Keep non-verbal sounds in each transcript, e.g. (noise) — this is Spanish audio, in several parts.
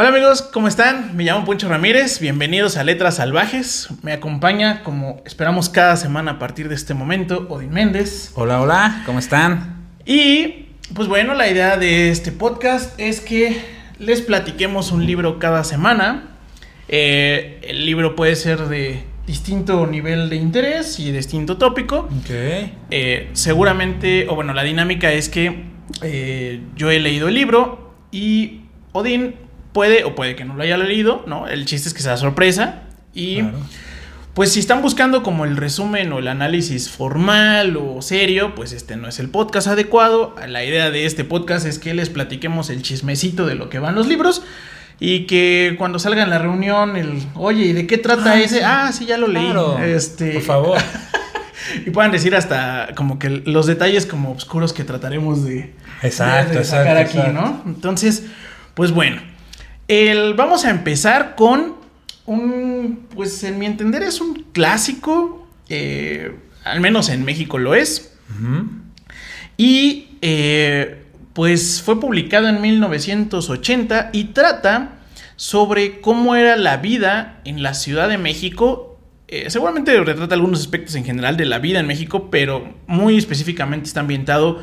Hola amigos, ¿cómo están? Me llamo Poncho Ramírez, bienvenidos a Letras Salvajes. Me acompaña, como esperamos cada semana a partir de este momento, Odin Méndez. Hola, hola, ¿cómo están? Y pues bueno, la idea de este podcast es que les platiquemos un libro cada semana. Eh, el libro puede ser de distinto nivel de interés y distinto tópico. Ok. Eh, seguramente, o bueno, la dinámica es que eh, yo he leído el libro y Odín puede o puede que no lo haya leído, ¿no? El chiste es que sea sorpresa y Claro. pues si están buscando como el resumen o el análisis formal o serio, pues este no es el podcast adecuado. La idea de este podcast es que les platiquemos el chismecito de lo que van los libros. Y que cuando salga en la reunión, el, oye, ¿y de qué trata Ah, ese? sí. Ah, sí, ya lo leí. Claro. Este, Por favor. (laughs) y puedan decir hasta como que los detalles como oscuros que trataremos de, Exacto, de- de sacar exacto, aquí, exacto. ¿no? Entonces, pues bueno, el, vamos a empezar con un, pues en mi entender es un clásico, eh, al menos en México lo es, y eh, pues fue publicado en 1980 y trata sobre cómo era la vida en la Ciudad de México. Eh, seguramente retrata algunos aspectos en general de la vida en México, pero muy específicamente está ambientado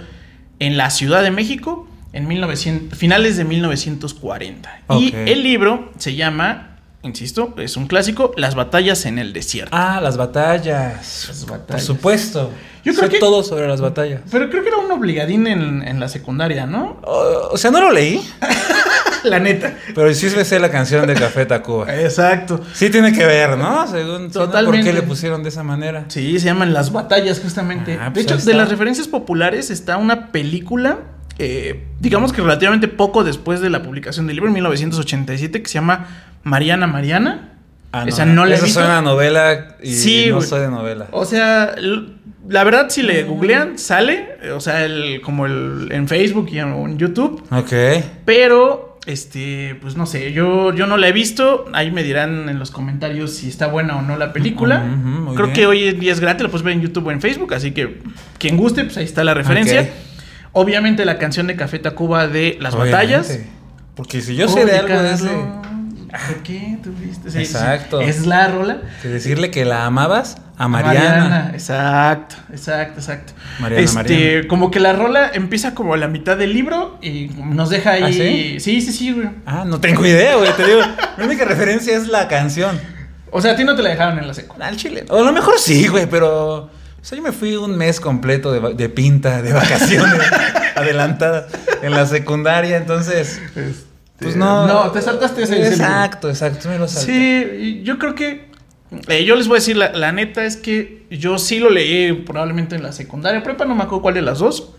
en la Ciudad de México en 1900, finales de 1940. Y Ok. el libro se llama, insisto, es un clásico, Las batallas en el desierto. Ah, las batallas. Las Por batallas. supuesto. Yo Sé creo que- todo sobre las batallas. Pero creo que era un obligadín en, en la secundaria, ¿no? O, o sea, no lo leí, (laughs) La neta. pero sí me sé la canción de Café Tacuba. Exacto. Sí tiene que ver, ¿no? Según ¿no? ¿Por Totalmente. qué le pusieron de esa manera? Sí, se llaman Las Batallas, justamente. Ah, de pues hecho, de las referencias populares está una película, eh, digamos que relativamente poco después de la publicación del libro, en 1987, que se llama Mariana Mariana. Ah, Esa no la he Esa visto. suena a novela y Sí, no soy de novela. O sea, la verdad, si le googlean, sale. O sea, el, como el, en Facebook y en, YouTube. Ok. Pero, este, pues no sé, yo, yo no la he visto. Ahí me dirán en los comentarios si está buena o no la película. Creo bien. que hoy en día es gratis, la puedes ver en YouTube o en Facebook. Así que quien guste, pues ahí está la referencia. Ok. Obviamente la canción de Café Tacuba de Las Obviamente. Batallas. Porque si yo sé de algo de ese... ¿Por qué? ¿Tú viste? Sí, sí. Exacto. Es la rola. Que decirle que la amabas a Mariana. Exacto, exacto, exacto. Mariana, este, Mariana. como que la rola empieza como a la mitad del libro y nos deja ahí. ¿Ah, sí? sí, sí, sí, güey. Ah, no tengo idea, güey. Te digo, mi única referencia es la canción. O sea, a ti no te la dejaron en la seco. Al chile. O a lo mejor sí, güey, pero. O sea, yo me fui un mes completo de, de pinta, de vacaciones (laughs) adelantadas en la secundaria, entonces. Pues no. No, te saltaste ese. Exacto, exacto. Me lo salté. Sí, yo creo que. eh, yo les voy a decir, la, la neta es que yo sí lo leí probablemente en la secundaria. Prepa, no me acuerdo cuál de las dos.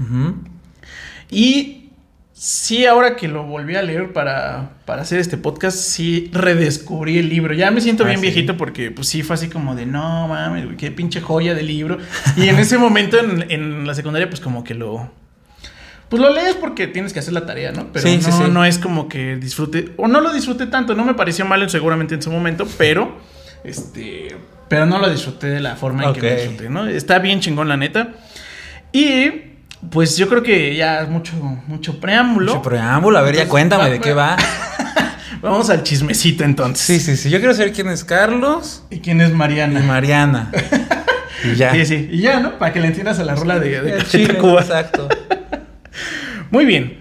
Y sí, ahora que lo volví a leer para, para hacer este podcast, sí redescubrí el libro. Ya me siento Ah, bien ¿sí? viejito porque pues sí fue así como de, no mames, qué pinche joya de libro. Y en ese momento en, en la secundaria pues como que lo... Pues lo lees porque tienes que hacer la tarea, ¿no? Pero Sí, no, sí, sí. no es como que disfrute, o no lo disfruté tanto, no me pareció mal seguramente en su momento, pero, este, pero no lo disfruté de la forma en que lo disfruté, ¿no? Está bien chingón la neta. Y pues yo creo que ya es mucho, mucho preámbulo. Mucho preámbulo, a ver, ya cuéntame va- de qué va. (laughs) Vamos al chismecito entonces. Sí, sí, sí. Yo quiero saber quién es Carlos ¿Y quién es y Mariana? Mariana. (laughs) Y ya. Sí, sí. Y ya, ¿no? Para que le entiendas a la rola de, de chile, Tacuba. Exacto. (laughs) Muy bien.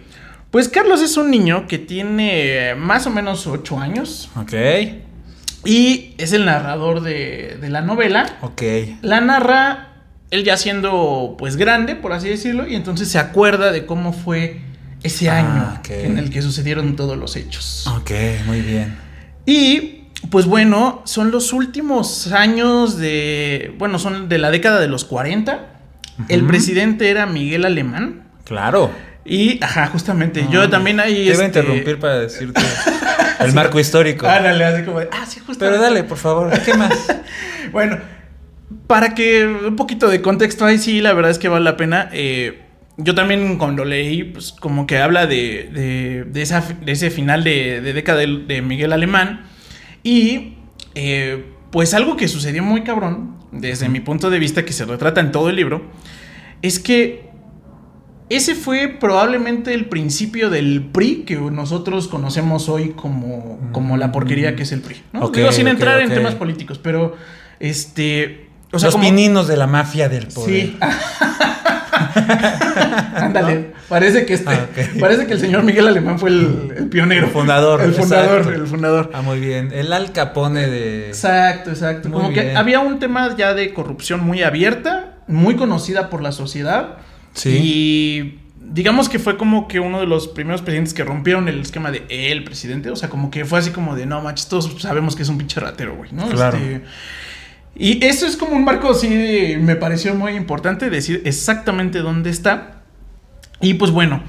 Pues Carlos es un niño que tiene más o menos 8 años Ok. y es el narrador de, de la novela. Ok. La narra él ya siendo pues grande, por así decirlo, y entonces se acuerda de cómo fue ese Ah, año en el que sucedieron todos los hechos. Ok, muy bien. Y pues bueno, son los últimos años de, bueno, son de la década de los 40. El presidente era Miguel Alemán. Claro. Y, ajá, justamente, No, yo también ahí... Te iba a este, interrumpir para decirte el (laughs) marco histórico. Ándale, así como de, ah, sí, justamente. Pero dale, por favor, ¿qué más? (laughs) Bueno, para que un poquito de contexto ahí sí, la verdad es que vale la pena. eh, yo también cuando leí, pues como que habla de, de, de esa, de ese final de, década de, Miguel Alemán. Y eh, pues algo que sucedió muy cabrón, desde mi punto de vista, que se retrata en todo el libro, es que ese fue probablemente el principio del PRI que nosotros conocemos hoy como, como la porquería que es el PRI. ¿no? Ok, Digo, sin entrar en temas políticos, pero este. O sea, Los como- pininos de la mafia del poder. Sí. (laughs) Ándale, parece que este, Ah, parece que el señor Miguel Alemán fue el, el pionero. El fundador, El fundador, exacto. el fundador. Ah, muy bien. El Al Capone de. Exacto, exacto. Muy Como que había un tema ya de corrupción muy abierta, muy conocida por la sociedad. Sí. Y digamos que fue como que uno de los primeros presidentes que rompieron el esquema de el presidente. O sea, como que fue así como de no manches, todos sabemos que es un pinche ratero, güey, ¿no? Claro. Este, y eso es como un marco así, me pareció muy importante decir exactamente dónde está. Y pues bueno,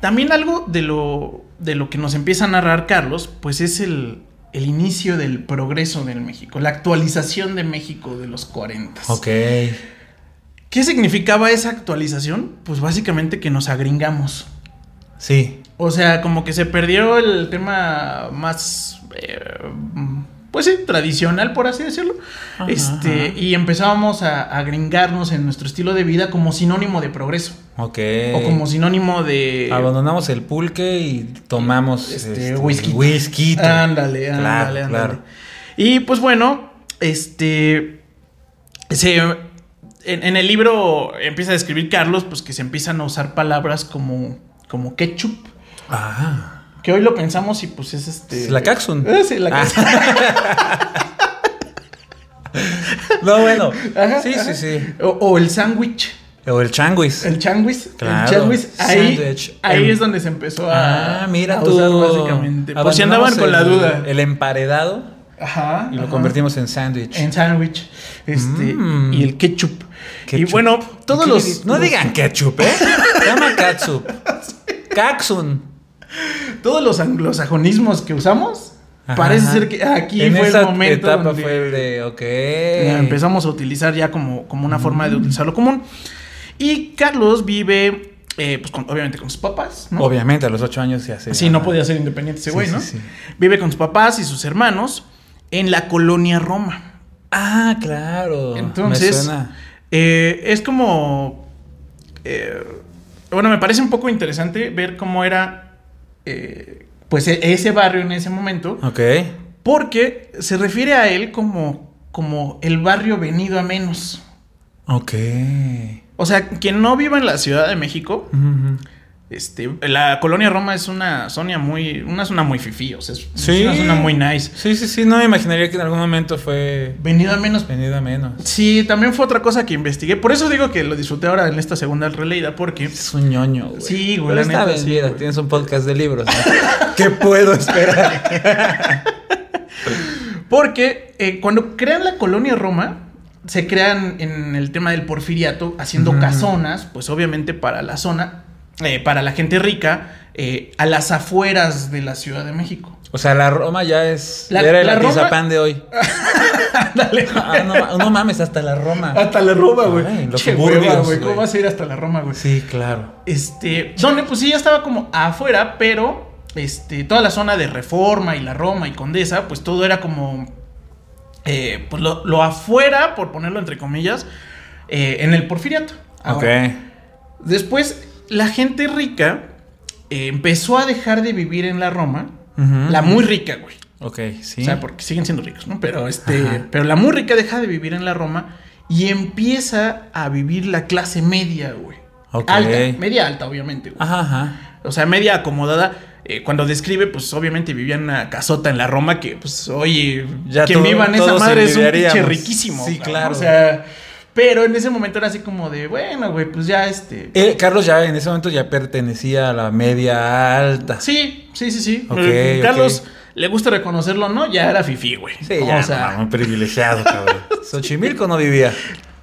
también algo de lo, de lo que nos empieza a narrar Carlos, pues es el, el inicio del progreso del México, la actualización de México de los 40. Ok. ¿Qué significaba esa actualización? Pues básicamente que nos agringamos. Sí. O sea, como que se perdió el tema más, eh, pues sí, tradicional, por así decirlo. Ajá, este, ajá. y empezábamos a, a gringarnos en nuestro estilo de vida como sinónimo de progreso. Ok. O como sinónimo de. Abandonamos el pulque y tomamos Este, whisky. whisky. Ándale, Claro, ándale, ándale. claro. Y pues bueno, este. Se, en, en el libro empieza a describir Carlos, pues que se empiezan a usar palabras como, como ketchup. Ah. Que hoy lo pensamos y pues es este. La Caxun. Eh, sí, la Ah. Caxun. (laughs) No, bueno. Ajá, sí, ajá. sí, sí. O, o el sándwich. O el changuis. El changuis. Claro. El changuis. Ahí, ahí es donde se empezó a. Ah, mira a tú. usar básicamente. Por si andaban con la duda. El emparedado Ajá. y lo ajá. convertimos en sándwich. En sándwich. Este. Mm. Y el ketchup. Y bueno, todos ¿Qué los. No digan ketchup, ¿eh? Se (laughs) llama catsup. Caxun. Todos los anglosajonismos que usamos. Ajá, parece ser que aquí en fue esa el momento. etapa donde fue el de, ok. Empezamos a utilizar ya como, como una forma Mm. de utilizarlo común. Y Carlos vive, eh, pues con- obviamente con sus papás, ¿no? Obviamente, a los ocho años se hace. Sí, no podía ser independiente ese Sí, güey, sí, ¿no? sí. Vive con sus papás y sus hermanos en la colonia Roma. Ah, claro. Entonces, Me suena. eh, es como. eh, bueno, me parece un poco interesante ver cómo era. Eh, pues e- ese barrio en ese momento. Ok. Porque se refiere a él como, como el barrio venido a menos. Ok. O sea, quien no viva en la Ciudad de México, Ujú. Este, la colonia Roma es una zona muy, una zona muy fifí, o sea, es Sí. una zona muy nice. Sí, sí, sí. No me imaginaría que en algún momento fue Venido a menos. venido a menos. Sí, también fue otra cosa que investigué. Por eso digo que lo disfruté ahora en esta segunda releída, porque Es un ñoño, güey. Sí, güey, Pero la está neta, bien, sí, mira, tienes un podcast de libros. ¿no? (laughs) ¿Qué puedo esperar? (laughs) Porque eh, cuando crean la colonia Roma, se crean en el tema del porfiriato, haciendo casonas, pues obviamente para la zona, eh, para la gente rica, eh, a las afueras de la Ciudad de México. O sea, la Roma ya es. La- ya era el la Roma- Atizapán de hoy. (laughs) Ándale, Ah, no, ma- no mames, hasta la Roma. Hasta la Roma, güey. Los suburbios, güey. ¿Cómo vas a ir hasta la Roma, güey? Sí, claro. Este, donde pues sí ya estaba como afuera, pero este, toda la zona de Reforma y la Roma y Condesa, pues todo era como, eh, pues lo, lo afuera, por ponerlo entre comillas, eh, en el porfiriato. Ahora, ok. Después, la gente rica eh, empezó a dejar de vivir en la Roma, la muy rica, güey. Ok, sí. O sea, porque siguen siendo ricos, ¿no? Pero este, Ajá. pero la muy rica deja de vivir en la Roma y empieza a vivir la clase media, güey. Ok. Alta, media alta, obviamente, güey. Ajá, ajá. O sea, media acomodada. Eh, cuando describe, pues obviamente vivía en una casota en la Roma que, pues, oye, Ya quien todo- viva en esa madre es un pinche riquísimo. Sí, claro. O sea, pero en ese momento era así como de, bueno, güey, pues ya este. Eh, Carlos ya en ese momento ya pertenecía a la media alta. Sí, sí, sí, sí. Carlos, le gusta reconocerlo, ¿no? Ya era fifí, güey. Sí, O ya, sea, no, un privilegiado, cabrón. (laughs) Xochimilco no vivía.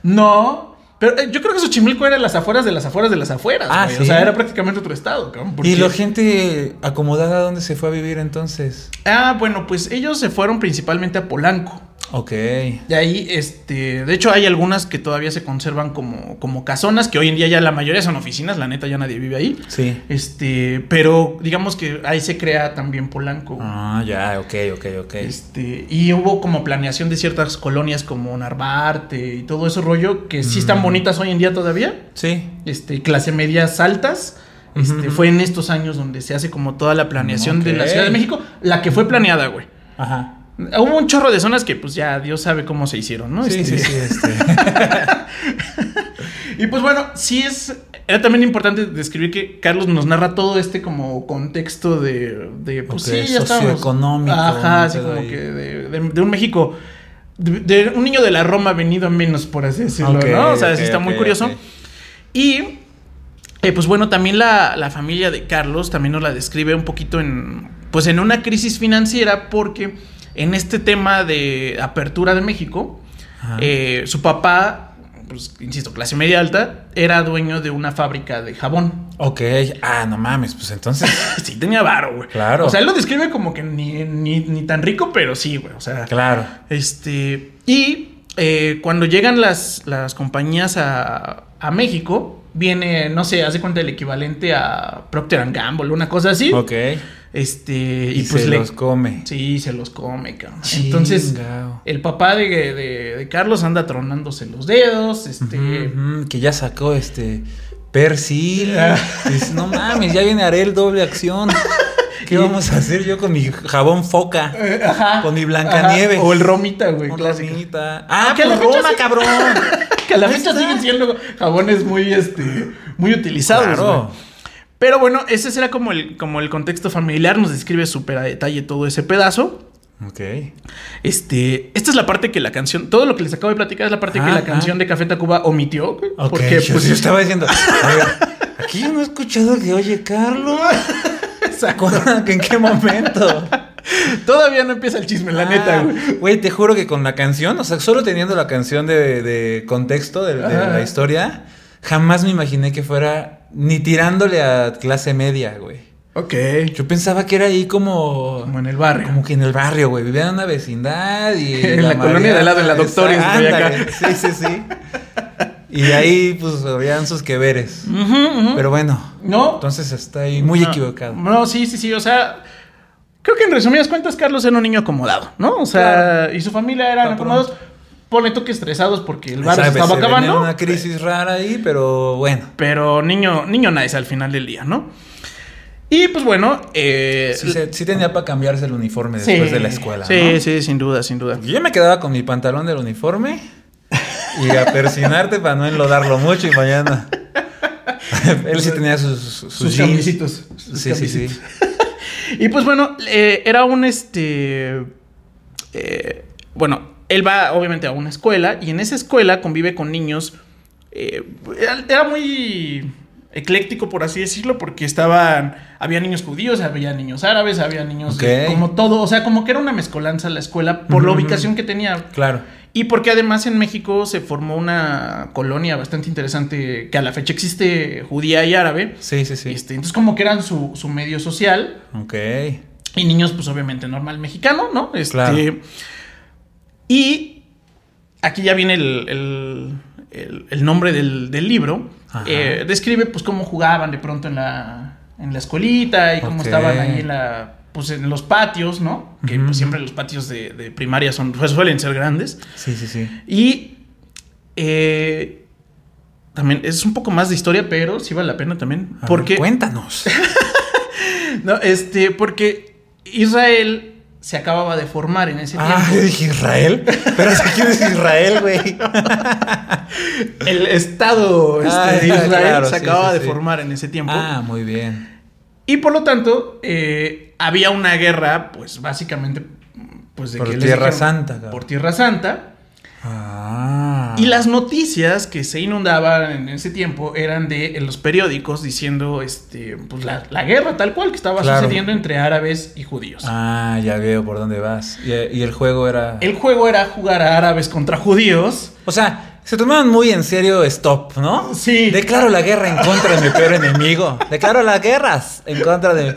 no. Pero eh, yo creo que Xochimilco era las afueras de las afueras de las afueras. Ah. ¿sí? O sea, era prácticamente otro estado, cabrón. ¿Y la gente acomodada dónde se fue a vivir entonces? Ah, bueno, pues ellos se fueron principalmente a Polanco. Ok. De ahí, este, de hecho hay algunas que todavía se conservan como, como casonas, que hoy en día ya la mayoría son oficinas, la neta ya nadie vive ahí. Sí. Este, pero digamos que ahí se crea también Polanco. Ah, ya, ok, ok, ok. Este, y hubo como planeación de ciertas colonias como Narvarte y todo ese rollo que sí están Mm. bonitas hoy en día todavía. Sí. Este, clase medias altas. Este, fue en estos años donde se hace como toda la planeación de la. Ciudad de México, la que fue planeada, güey. Ajá. Hubo un chorro de zonas que pues ya Dios sabe cómo se hicieron, ¿no? Sí, Este, sí, sí, este. (laughs) Y pues bueno, sí es. Era también importante describir que Carlos nos narra todo este como contexto de. de pues Ok, sí, ya socioeconómico, Ajá, un así como ahí. que de, de- de un México. De, de un niño de la Roma venido a menos, por así decirlo, ¿no? O sea, ok, sí está muy curioso. Y. eh, pues bueno, también la, la familia de Carlos también nos la describe un poquito en. Pues en una crisis financiera, porque en este tema de apertura de México. Eh, su papá, pues insisto, clase media alta, era dueño de una fábrica de jabón. Ok. Ah, no mames, pues entonces. (laughs) Sí, tenía varo, güey. Claro. O sea, él lo describe como que ni, ni, ni tan rico, pero sí, güey. O sea, Claro. este. Y eh, cuando llegan las, las compañías a, a México, viene, no sé, hace cuenta el equivalente a Procter Gamble, una cosa así. Ok. Este. Y, Y, pues se le. los come. Sí, se los come, cabrón. Entonces, el papá de, de- de Carlos anda tronándose los dedos. Este. Que ya sacó este. Ah. (laughs) Dice, no mames, ya viene Arel doble acción. (laughs) ¿Qué vamos a hacer yo con mi jabón foca? Eh, ajá. Con mi Blancanieves. O el romita, güey. Con clásico. Romita. Ah, que a la pues Roma, sí- cabrón. (laughs) Que a la fecha siguen siendo jabones muy, este, muy utilizados. Claro. Pero bueno, ese será como el, como el contexto familiar. Nos describe súper a detalle todo ese pedazo. Ok. Este, esta es la parte que la canción, todo lo que les acabo de platicar es la parte que Ah, la ah. canción de Café Tacuba omitió. güey, Ok, porque yo, pues yo estaba diciendo, aquí yo no he escuchado que oye Carlos. (laughs) Exacto. ¿En qué momento? (laughs) todavía no empieza el chisme, la neta, Ah, güey. Güey, te juro que con la canción, o sea, solo teniendo la canción de, de contexto de, la historia, jamás me imaginé que fuera ni tirándole a clase media, güey. Ok. Yo pensaba que era ahí como. Como en el barrio. Como que en el barrio, güey. Vivían en una vecindad y. (laughs) En la colonia de al lado, en la acá. ándale, Sí, sí, sí. Y de ahí, pues, habían sus que veres. Ujú. Pero bueno, no. entonces está ahí muy No, equivocado. No, sí, sí, sí. O sea, creo que en resumidas cuentas, Carlos era un niño acomodado, ¿no? O sea, y su familia eran acomodados. Ponle tú que estresados porque el bar se Sabes, estaba se acabando. una crisis rara ahí, pero bueno. Pero niño, niño nice al final del día, ¿no? Y pues bueno, eh, Sí, se- sí tenía para cambiarse el uniforme sí, después de la escuela. Sí, ¿no? sí, sin duda, sin duda. Yo me quedaba con mi pantalón del uniforme y a persinarte para no enlodarlo mucho y mañana. (laughs) Él sí tenía sus, sus, Sus jeans. camisitos. sus Sí, sí, sí. Y pues bueno, eh, era un este. eh, bueno, él va obviamente a una escuela y en esa escuela convive con niños. eh, era, muy ecléctico, por así decirlo, porque estaban. Había niños judíos, había niños árabes, había niños. como todo. O sea, como que era una mezcolanza la escuela por la ubicación que tenía. Claro. Y porque además en México se formó una colonia bastante interesante que a la fecha existe judía y árabe. Sí, sí, sí. Este, entonces como que eran su, su medio social. Ok. Y niños, pues obviamente normal mexicano, ¿no? Este, Claro. Y aquí ya viene el, el- el- el nombre del, del libro. Eh, describe pues cómo jugaban de pronto en la, en la escuelita y cómo Ok. estaban ahí en la... Pues en los patios, ¿no? Que pues siempre los patios de, de primaria son, pues, suelen ser grandes. Sí, sí, sí. Y eh, también es un poco más de historia, pero sí vale la pena también. A ver, Porque, cuéntanos. (laughs) no, este, porque Israel se acababa de formar en ese ah, yo tiempo. dije Israel. Pero si quién es Israel, güey. (laughs) El Estado este, Ah, de Israel claro, se sí, acababa sí, de sí. formar en ese tiempo. Ah, muy bien. Y por lo tanto, eh, había una guerra, pues básicamente, pues de Por que Tierra dijeron- Santa, cabrón. Por Tierra Santa. Ah. Y las noticias que se inundaban en ese tiempo eran de en los periódicos diciendo este pues la, la guerra tal cual que estaba Claro. sucediendo entre árabes y judíos. Ah, ya veo por dónde vas. Y, y el juego era. El juego era jugar a árabes contra judíos. O sea, se tomaban muy en serio Stop, ¿no? Sí. Declaro la guerra en contra de mi peor enemigo. Declaro las guerras en contra de.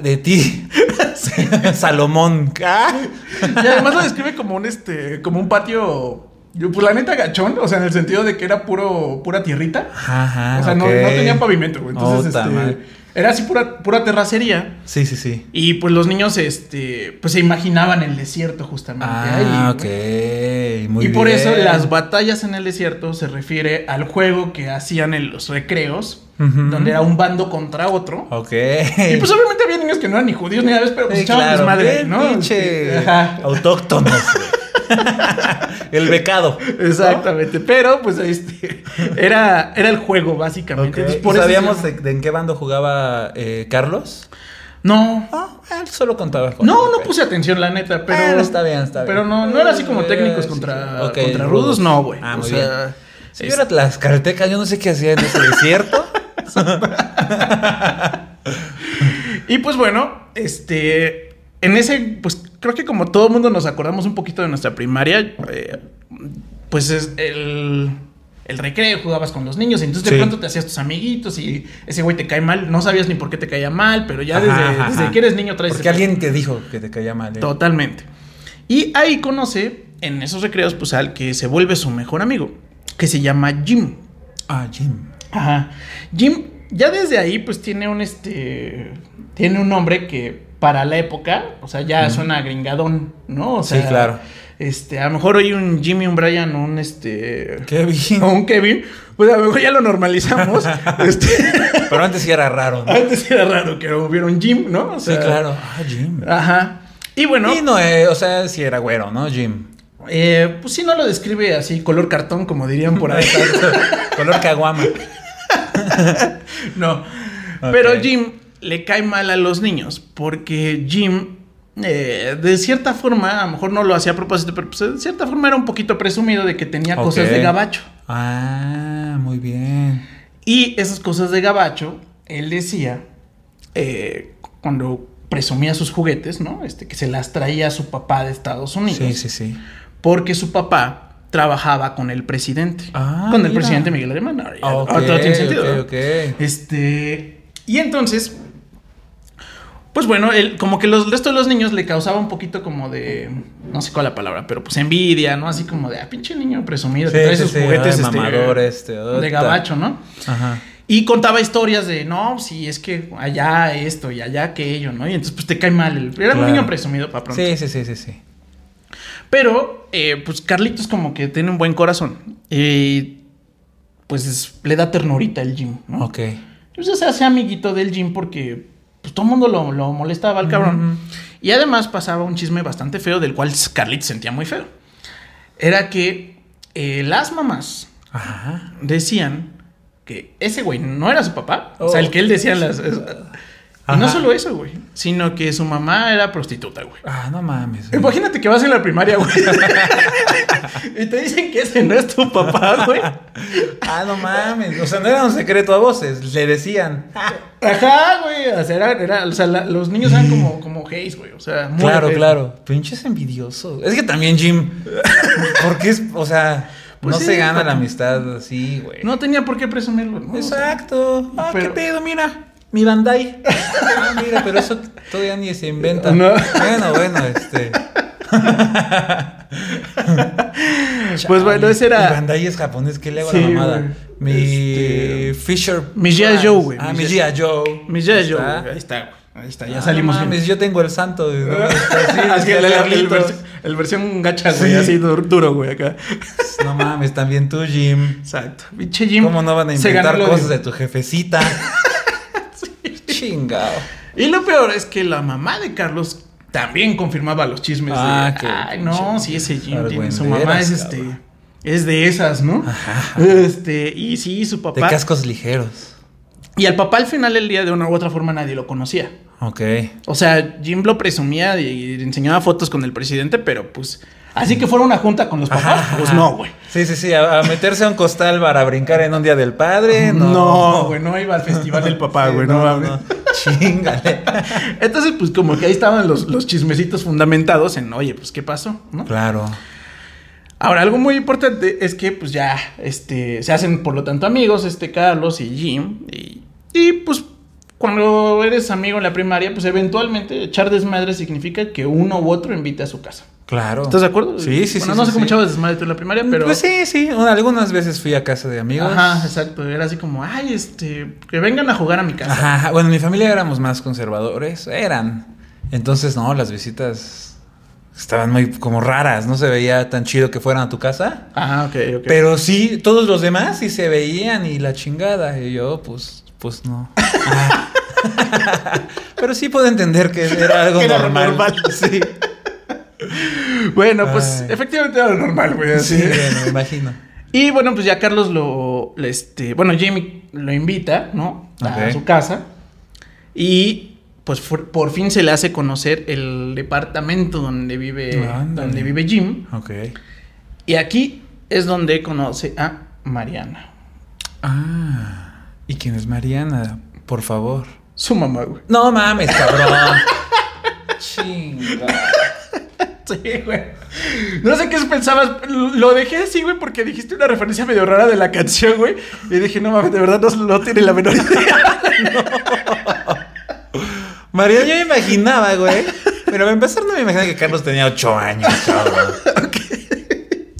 de ti, (laughs) Salomón. y además lo describe como un este, como un patio. Yo, pues la neta gachón, o sea, en el sentido de que era puro, pura tierrita. Ajá, o sea, no, no tenía pavimento, güey. Entonces, Ota este. Era así pura, pura terracería. Sí, sí, sí. Y pues los niños, este, pues se imaginaban el desierto justamente. Ah, ahí, ok. Muy y por eso las batallas en el desierto se refiere al juego que hacían en los recreos, donde era un bando contra otro. Ok. Y pues obviamente había niños que no eran ni judíos ni nada, pero pues echaban claro, desmadre, bien ¿no? pinche (laughs) Ajá. autóctonos. El becado. ¿no? Exactamente, pero pues este era, era el juego básicamente. Ok. Entonces, ¿Y por eso se ¿Sabíamos de, de en qué bando jugaba eh, Carlos? No, Ah, él solo contaba con no, no puse atención, la neta, pero. Bueno, está bien, está bien. Pero no, no era así como Eh, técnicos sí, contra, ok, contra rudos. rudos, no, güey. Ah, o muy sea, Si yo era tlaxcalteca, yo no sé qué hacía en ese desierto. (laughs) Y pues bueno, este. En ese, pues creo que como todo mundo nos acordamos un poquito de nuestra primaria, eh, pues es el, el recreo, jugabas con los niños, y entonces de pronto te hacías tus amiguitos y ese güey te cae mal, no sabías ni por qué te caía mal, pero ya Ajá, desde, ajá, desde que eres niño traes... Porque ese- alguien te dijo que te caía mal. ¿eh? Totalmente. Y ahí conoce, en esos recreos, pues al que se vuelve su mejor amigo, que se llama Jim. Ah, Jim. Ajá. Jim, ya desde ahí, pues tiene un este. Tiene un nombre que para la época, o sea, ya suena gringadón, ¿no? O Sí, sea, claro. Este, a lo mejor hoy un Jimmy, un Brian, un este. Kevin. O (laughs) un Kevin, pues a lo mejor ya lo normalizamos. (laughs) este, Pero antes sí era raro. ¿no? antes era raro que hubiera un Jim, ¿no? O Sí, claro. Ah, Jim. Ajá. Y bueno, Y no, eh, o sea, sí era güero, ¿no, Jim? eh, pues sí no lo describe así, color cartón, como dirían por ahí. (laughs) Color caguama. No. Pero Jim le cae mal a los niños porque Jim, eh, de cierta forma, a lo mejor no lo hacía a propósito, pero pues, de cierta forma era un poquito presumido de que tenía cosas de gabacho. Ah, muy bien. Y esas cosas de gabacho, él decía, eh, cuando presumía sus juguetes, ¿no? Este, que se las traía a su papá de Estados Unidos. Sí, sí, sí. Porque su papá trabajaba con el presidente. Ah, con el mira. presidente Miguel Alemán. Ya- Ah, todo tiene sentido. Este. Y entonces. Pues bueno, él, como que los, el resto de los niños le causaba un poquito como de. No sé cuál es la palabra, pero pues envidia, ¿no? Así como de, ah, pinche niño presumido, que Sí, trae sí, sus sí, juguetes. ay, este, mamador este, de gabacho, ¿no? Ajá. Y contaba historias de, no, sí, es que allá esto y allá aquello, ¿no? Y entonces, pues te cae mal. el- Era un niño presumido para pronto. Sí, sí, sí, sí, sí. Pero, eh, pues Carlitos como que tiene un buen corazón. Y pues es- le da ternurita el Jim, ¿no? Ok. Entonces se hace amiguito del Jim porque pues, todo el mundo lo, lo molestaba al cabrón. Y además pasaba un chisme bastante feo del cual Carlitos sentía muy feo. Era que eh, las mamás Ajá. decían que ese güey no era su papá. O sea, Oh. el que él decía las... y no solo eso, güey. Sino que su mamá era prostituta, güey. Ah, no mames. güey. Imagínate que vas en la primaria, güey. (laughs) y te dicen que ese no es tu papá, güey. Ah, no mames. O sea, no era un secreto a voces. Le decían. Ajá, güey. O sea, era, era- o sea, la- los niños eran como, como gays, güey. O sea, muy claro, gays. claro. Pinches envidiosos. Es que también Jim. Porque es, o sea, Pues no sí, se gana la amistad así, güey. No tenía por qué presumirlo, ¿no? Exacto. Ah, pero- qué pedo, mira. Mi Bandai. Ah, (laughs) mira, pero eso todavía ni se inventa. No. Bueno, bueno, este. (laughs) Pues bueno, ese era- Mi Bandai es japonés, ¿qué le hago a Sí, la mamada? güey. Mi Este- Fisher. Mi G.I. Price. Joe, güey. Ah, Mi mi G.I. G.I. Joe. Mi güey. Ahí está, güey. Ahí está, ya Ah, salimos no bien. mames, yo tengo el santo. de- ¿dónde está? Sí, es que el, el- el Carlitos. vers- el versión gacha, güey, Sí. así dur- duro, güey, acá. No mames, también tú, Jim. Exacto. Pinche Jim. ¿Cómo no van a inventar cosas de- de tu jefecita? (laughs) Chingado. Y lo peor es que la mamá de Carlos también confirmaba los chismes Ah, de. Ay, no, sí, ese Jim tiene. Su mamá es este. cabrón. Es de esas, ¿no? Ajá. Este, y sí, su De papá. cascos ligeros. Y al papá al final del día, de una u otra forma, nadie lo conocía. Ok. O sea, Jim lo presumía y enseñaba fotos con el presidente, pero pues. Así que fuera una junta con los papás, Ajá, pues no, güey. Sí, sí, sí. A, a meterse a un costal para brincar en un día del padre. (laughs) No, No, güey, no iba al festival del (laughs) papá, Sí, güey, no, mames. (laughs) Chingale. Entonces, pues como que ahí estaban los, los chismecitos fundamentados en, oye, pues qué pasó, ¿no? Claro. Ahora, algo muy importante es que, pues ya, este, se hacen por lo tanto amigos, este Carlos y Jim, y, y, pues cuando eres amigo en la primaria, pues eventualmente echar desmadre significa que uno u otro invite a su casa. Claro. ¿Estás de acuerdo? Sí, sí, Bueno, sí. no sí, sé cómo sí. echabas desmadre tú en la primaria, pero. Pues sí, sí. Una- algunas veces fui a casa de amigos. Ajá, exacto. Era así como, ay, este, que vengan a jugar a mi casa. Ajá, ajá. Bueno, en mi familia éramos más conservadores. Eran. Entonces, no, las visitas estaban muy como raras. No se veía tan chido que fueran a tu casa. Ah, ok, ok. Pero sí, todos los demás sí se veían y la chingada. Y yo, pues, pues no. Ah. (laughs) (laughs) Pero sí puedo entender que era algo Era normal. normal. (laughs) Sí. Bueno, pues Ay. efectivamente era lo normal, güey. así. Sí, bueno, me imagino. Y bueno, pues ya Carlos lo, este, bueno, Jamie lo invita, ¿no? A su casa. Y pues por, por fin se le hace conocer el departamento donde vive, donde vive Jim. Ok. Y aquí es donde conoce a Mariana, Ah. ¿Y quién es Mariana? Por favor. su mamá, güey. No mames, cabrón. (laughs) Chinga. Sí, güey. No sé qué pensabas. Lo dejé así, güey, porque dijiste una referencia medio rara de la canción, güey. Y dije, no mames, de verdad no, no tiene la menor idea. (laughs) María, yo me imaginaba, güey. Pero para empezar, no me imaginaba que Carlos tenía ocho años, cabrón.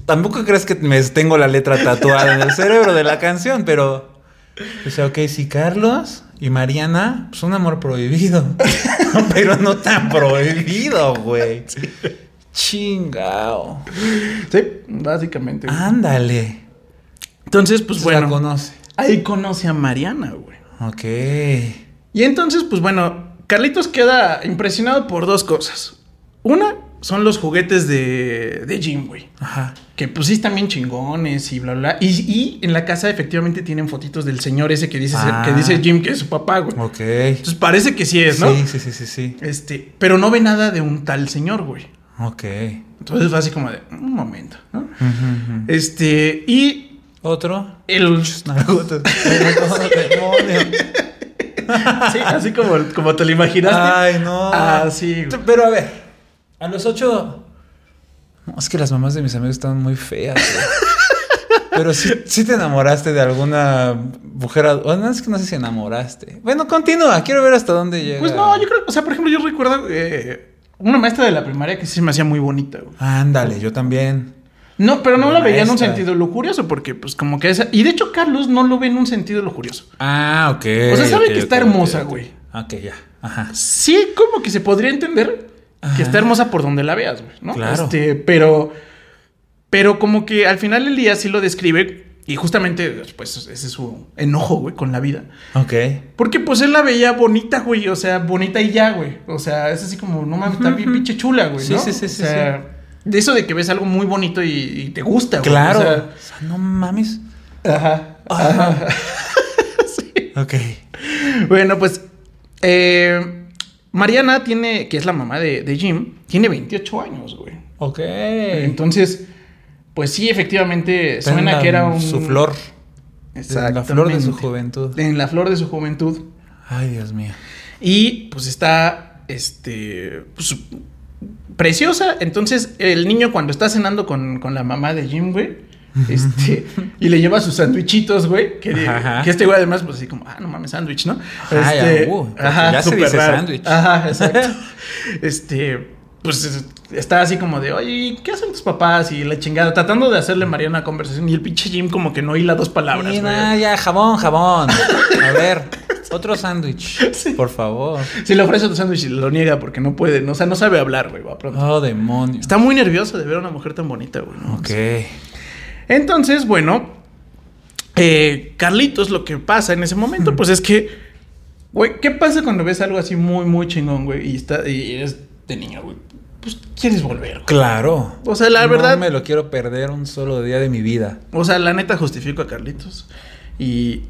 Tampoco crees que me tengo la letra tatuada en el cerebro de la canción, pero. O sea, ok, sí, Carlos y Mariana, pues un amor prohibido. (laughs) pero no tan prohibido, güey. Chingao. Sí, básicamente. güey. Ándale. Entonces, pues Pues la bueno. conoce. Ahí conoce a Mariana, güey. Ok. Y entonces, pues bueno, Carlitos queda impresionado por dos cosas. Una son los juguetes de, de Jim, güey. Ajá. Que pues sí están bien chingones y bla, bla. Y, y en la casa efectivamente tienen fotitos del señor ese que dice, Ah. que dice Jim que es su papá, güey. Ok. Entonces parece que sí es, ¿no? Sí, sí, sí, sí, sí. Este, pero no ve nada de un tal señor, güey. Ok. Entonces fue así como de, un momento. Este, y Otro. el... (laughs) Demonio. sí, así como, como te lo imaginaste. Ay, no. Ah, sí, güey. Pero a ver, a los ocho. No, es que las mamás de mis amigos estaban muy feas. güey. (laughs) Pero sí, sí te enamoraste de alguna mujer. Bueno, es que no sé si enamoraste. Bueno, continúa. Quiero ver hasta dónde llega. Pues no, yo creo, o sea, por ejemplo, yo recuerdo eh, una maestra de la primaria que sí se me hacía muy bonita, güey. Ándale, yo también. No, pero no la veía en un sentido lujurioso, porque pues como que esa... Y de hecho Carlos no lo ve en un sentido lujurioso. Ah, ok. O sea, sabe que está hermosa, ok, ok. güey. Ok, ya. Ajá. Sí, como que se podría entender Ajá. que está hermosa por donde la veas, güey, ¿no? Claro. Este, pero... Pero como que al final del día sí lo describe y justamente pues ese es su enojo, güey, con la vida. Ok. Porque pues él la veía bonita, güey. O sea, bonita y ya, güey. O sea, es así como, no mames, está bien pinche chula, güey. Sí, ¿no? sí, sí, sí, O sea, de eso de que ves algo muy bonito y, y te gusta, güey. Claro. O O sea, no mames. ajá. Ajá. (laughs) Ok. Bueno, pues. eh, Mariana tiene, que es la mamá de, de Jim, tiene 28 años, güey. Ok. Entonces, pues sí, efectivamente Está suena la- que era un. Su flor. En la flor de su juventud. En la flor de su juventud. Ay, Dios mío. Y pues está, este, pues, preciosa. Entonces, el niño cuando está cenando con, con la mamá de Jim, güey, (laughs) este, y le lleva sus sandwichitos, güey, que, Ajá. que este güey además, pues así como, ah, no mames, sándwich, ¿no? Ajá, ya, Este, uh, porque ya se dice sándwich. Ajá, exacto. (laughs) este, pues es- está así como de, oye, ¿qué hacen tus papás? Y la chingada, tratando de hacerle Mariana conversación. Y el pinche Jim como que no hila dos palabras, güey. nah, ya, jabón, jabón. (laughs) A ver, otro sándwich. Sí. Por favor. Si le ofrece tu sándwich y lo niega porque no puede, no, o sea, no sabe hablar, güey, va pronto. Oh, demonio. Está muy nervioso de ver a una mujer tan bonita, güey. ¿no? Ok. Entonces, bueno, eh, Carlitos, lo que pasa en ese momento, pues es que, güey, ¿qué pasa cuando ves algo así muy, muy chingón, güey? Y, está, y eres de niño, güey. Pues quieres volver, güey. Claro. O sea, la verdad- No me lo quiero perder un solo día de mi vida. O sea, la neta justifico a Carlitos. Y,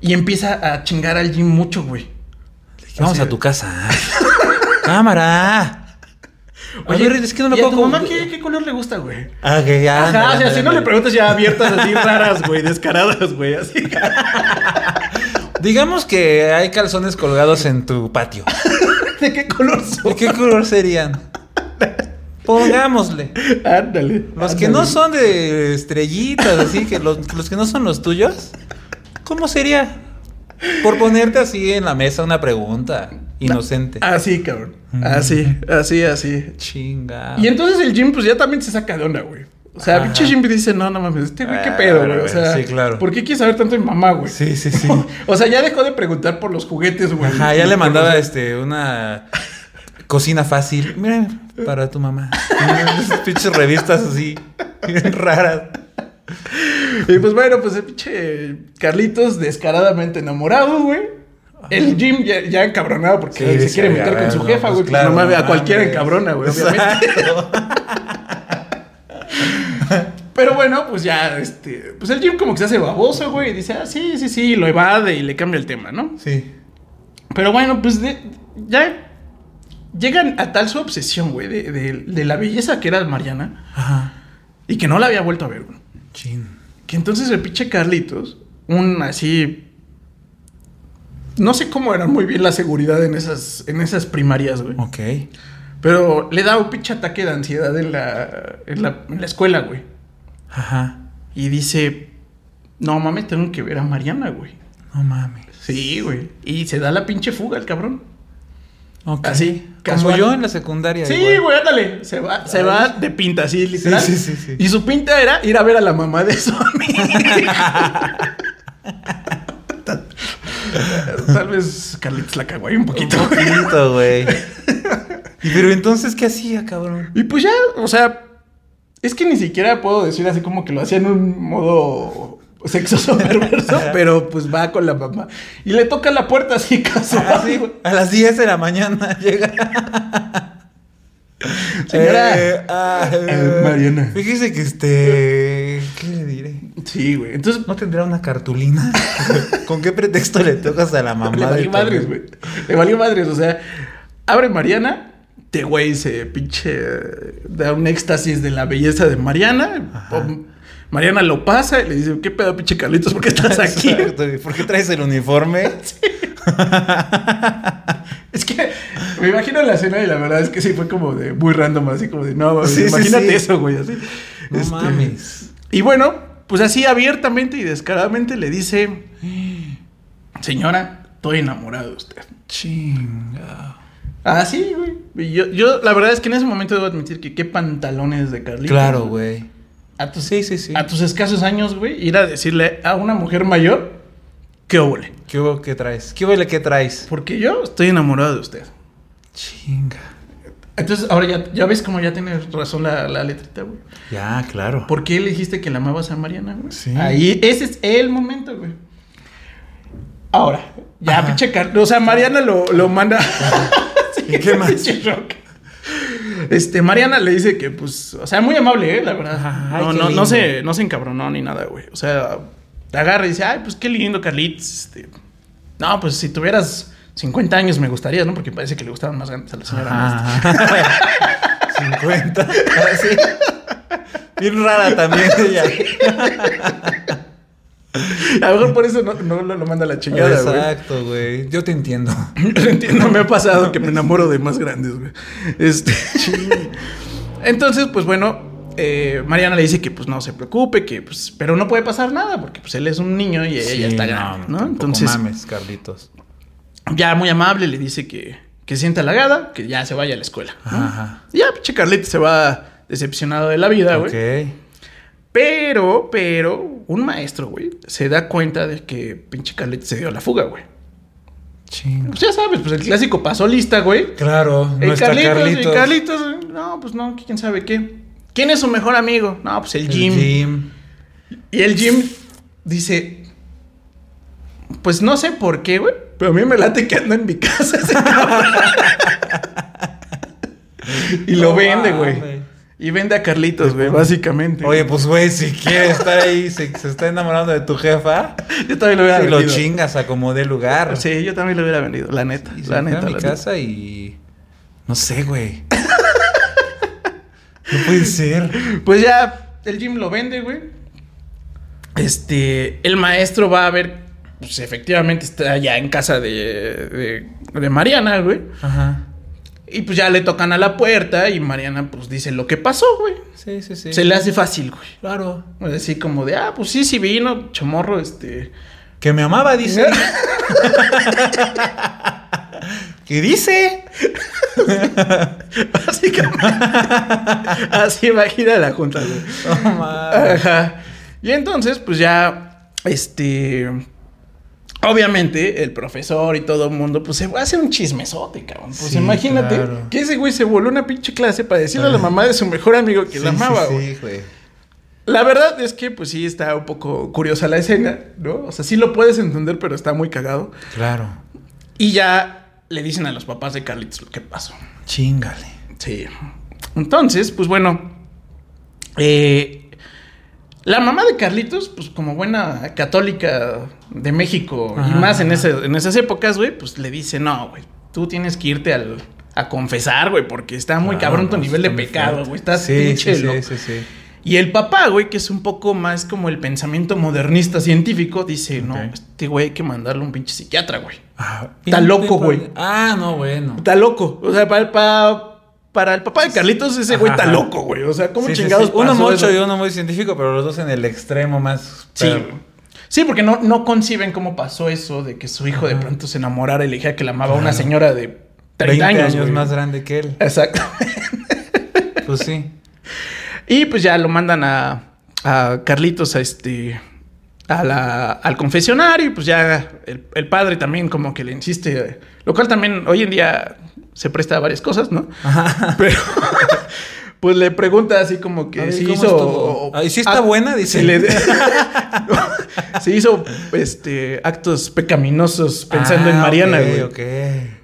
y empieza a chingar al Jim mucho, güey. Vamos a tu casa. (laughs) Cámara. Oye, es que no me ¿y a tu mamá qué, qué color le gusta, güey? Ah, que ya. Ajá, o sea, si no le preguntas ya abiertas así raras, güey, descaradas, güey, así. (laughs) Digamos que hay calzones colgados en tu patio. (laughs) ¿De qué color son? ¿De qué color serían? Pongámosle. Ándale. Los que no son de estrellitas, así que los, los que no son los tuyos, ¿cómo sería? Por ponerte así en la mesa una pregunta inocente. Así, cabrón. Así, así, así. Chinga. Y entonces el Jim, pues ya también se saca de onda, güey. O sea, pinche Jim dice, no, no mames, este güey, qué Ah, pedo, güey. O sea, sí, claro. ¿por qué quiere saber tanto de mamá, güey? Sí, sí, sí. (laughs) O sea, ya dejó de preguntar por los juguetes, güey. Ajá, ya le mandaba este una cocina fácil. Mira, para tu mamá. Esas pinches revistas así, bien raras. Y pues bueno, pues el pinche Carlitos descaradamente enamorado, güey. El Jim ya, ya encabronado porque Sí, se quiere meter con su no, jefa, pues güey. claro, no mames, a cualquiera encabrona, güey, obviamente. Pero bueno, pues ya, este. Pues el Jim como que se hace baboso, güey. Y dice, ah, sí, sí, sí, lo evade y le cambia el tema, ¿no? Sí. Pero bueno, pues de- ya llegan a tal su obsesión, güey, de, de- de la belleza que era Mariana Ajá. y que no la había vuelto a ver, güey. Chin. Que entonces el pinche Carlitos, un así. No sé cómo era muy bien la seguridad en esas, en esas primarias, güey. Ok. Pero le da un pinche ataque de ansiedad en la, en la, en la escuela, güey. Ajá. Y dice: No mames, tengo que ver a Mariana, güey. No mames. Sí, güey. Y se da la pinche fuga el cabrón. Ok. Así, Como yo en la secundaria. Sí, güey, ándale. Se va, se va de pinta, así, literal. Sí, sí, sí. Y su pinta era ir a ver a la mamá de su amiga. tal, (laughs) tal vez Carlitos la cagó ahí un poquito. Un poquito, güey. Y pero entonces, ¿qué hacía, cabrón? Y pues ya, o sea, es que ni siquiera puedo decir así como que lo hacía en un modo sexoso (laughs) perverso, pero pues va con la mamá. Y le toca la puerta así casual. Ah, sí. A las 10 de la mañana (laughs) llega. Señora. Eh, ah, Eh, Mariana. Fíjese que este. ¿Qué le diré? Sí, güey. Entonces, ¿No tendrá una cartulina? (laughs) ¿Con qué pretexto le tocas a la mamá? Le valió madres, güey. Le valió madres, o sea, abre Mariana, te güey se pinche da un éxtasis de la belleza de Mariana. Ajá. Mariana lo pasa y le dice, ¿qué pedo, pinche Carlitos? ¿Por qué estás (laughs) aquí? Exacto, ¿y ¿Por qué traes el uniforme? (laughs) es que me imagino la escena y la verdad es que sí fue como de muy random, así como de, no, Sí, imagínate sí. eso, güey, así. No Este, mames. Y bueno, pues así abiertamente y descaradamente le dice, señora, estoy enamorado de usted. Chinga. Ah, sí, güey. Yo, yo, la verdad es que en ese momento debo admitir que qué pantalones de Carlitos. Claro, güey. A tus, Sí, sí, sí. a tus escasos años, güey, ir a decirle a una mujer mayor que óvole. ¿Qué hubo que traes? ¿Qué huele que traes? Porque yo estoy enamorado de usted. Chinga. Entonces, ahora ya, ya ves cómo ya tiene razón la, la letrita, güey. Ya, claro. ¿Por qué le dijiste que la amabas a Mariana, güey? Sí. Ahí, ese es el momento, güey. Ahora, ya, Ajá. pinche O sea, Mariana lo, lo manda. Sí, (laughs) ¿Y qué (laughs) más? pinche shock. Este, Mariana le dice que, pues, o sea, muy amable, ¿eh? La verdad. Ay, no, no, no se, no se encabronó ni nada, güey. O sea, te agarra y dice, ay, pues qué lindo, Carlitos. Este, no, pues si tuvieras 50 años me gustaría, ¿no? Porque parece que le gustaban más grandes a la señora. Ajá. (laughs) 50. Así. (laughs) Bien rara también ella. (laughs) (laughs) A lo mejor por eso no, no lo, lo manda a la chingada, güey. Exacto, güey. Yo te entiendo. (laughs) Lo entiendo, me ha pasado que me enamoro de más grandes, güey. Este. (laughs) Entonces, pues bueno, eh, Mariana le dice que pues no se preocupe, que pues, pero no puede pasar nada, porque pues él es un niño y ella Sí, está grande, ¿no? tampoco Entonces, mames, Carlitos. ya muy amable le dice que, que se sienta halagada, que ya se vaya a la escuela. ¿no? Ajá. Y ya, pinche Carlito se va decepcionado de la vida, güey. Ok. Pero, pero, un maestro, güey, se da cuenta de que pinche Carlito se dio la fuga, güey. Chingo. Pues ya sabes, pues el clásico pasó lista, güey. Claro, no El está Carlitos, Carlitos. el Carlitos, no, pues no, quién sabe qué. ¿Quién es su mejor amigo? No, pues el El Jim. Y el Jim dice, pues no sé por qué, güey, pero a mí me late que anda en mi casa ese cabrón. (laughs) y lo vende, güey. Y vende a Carlitos, güey, básicamente. Oye, pues güey, si quiere estar ahí, se, se está enamorando de tu jefa, (laughs) yo también lo hubiera y lo vendido. chingas a como dé lugar. Sí, yo también lo hubiera vendido, la neta. La neta, a mi la neta. casa y. No sé, güey. (laughs) no puede ser. Pues ya el Jim lo vende, güey. Este, el maestro va a ver, pues efectivamente está ya en casa de, de, de Mariana, güey. Ajá. Y pues ya le tocan a la puerta y Mariana pues dice lo que pasó, güey. Sí, sí, sí. Se le hace fácil, güey. Claro. Así como de, ah, pues sí, sí vino, chamorro, este... Que me amaba, dice. (laughs) ¿Qué dice? (laughs) Básicamente. Así imagina la junta, güey. No mames. Ajá. Y entonces, pues ya, este... Obviamente, el profesor y todo el mundo, pues se va a hacer un chismesote, cabrón. Pues Sí, imagínate claro. que ese güey se voló una pinche clase para decirle a la mamá de su mejor amigo que la Sí, amaba, sí, güey. güey. La verdad es que, pues sí, está un poco curiosa la escena, ¿no? O sea, sí lo puedes entender, pero está muy cagado. Claro. Y ya le dicen a los papás de Carlitos lo que pasó. Chingale. Sí. Entonces, pues bueno. eh, la mamá de Carlitos, pues como buena católica de México y más en, ajá. ese, en esas épocas, güey, pues le dice, no, güey, tú tienes que irte al, a confesar, güey, porque está muy Claro, cabrón tu no, nivel de pecado, güey, estás Sí, pinche sí, loco". sí, sí, sí. Y el papá, güey, que es un poco más como el pensamiento modernista científico, dice, no, este güey hay que mandarle a un pinche psiquiatra, güey. Ah, Está loco, güey. Ah, no, bueno. Está loco. O sea, para, para, para el papá de Carlitos, ese güey está loco, güey. O sea, ¿cómo Sí, sí, chingados sí. Uno mucho y uno muy científico, pero los dos en el extremo más. Sí. perro. Sí, porque no, no conciben cómo pasó eso de que su hijo de pronto se enamorara y le dijera que la amaba a una Claro. señora de 30 20 años. años, más grande que él. Exacto. Pues sí. Y pues ya lo mandan a, a Carlitos a este. A la, al confesionario, y pues ya el, el padre también como que le insiste, lo cual también hoy en día se presta a varias cosas, ¿no? (laughs) Pero (laughs) pues le pregunta así como que ver, si ¿cómo hizo. Ay, ¿sí está buena? Dice. Si, le- si (laughs) hizo este, actos pecaminosos pensando en Ah, Mariana, güey.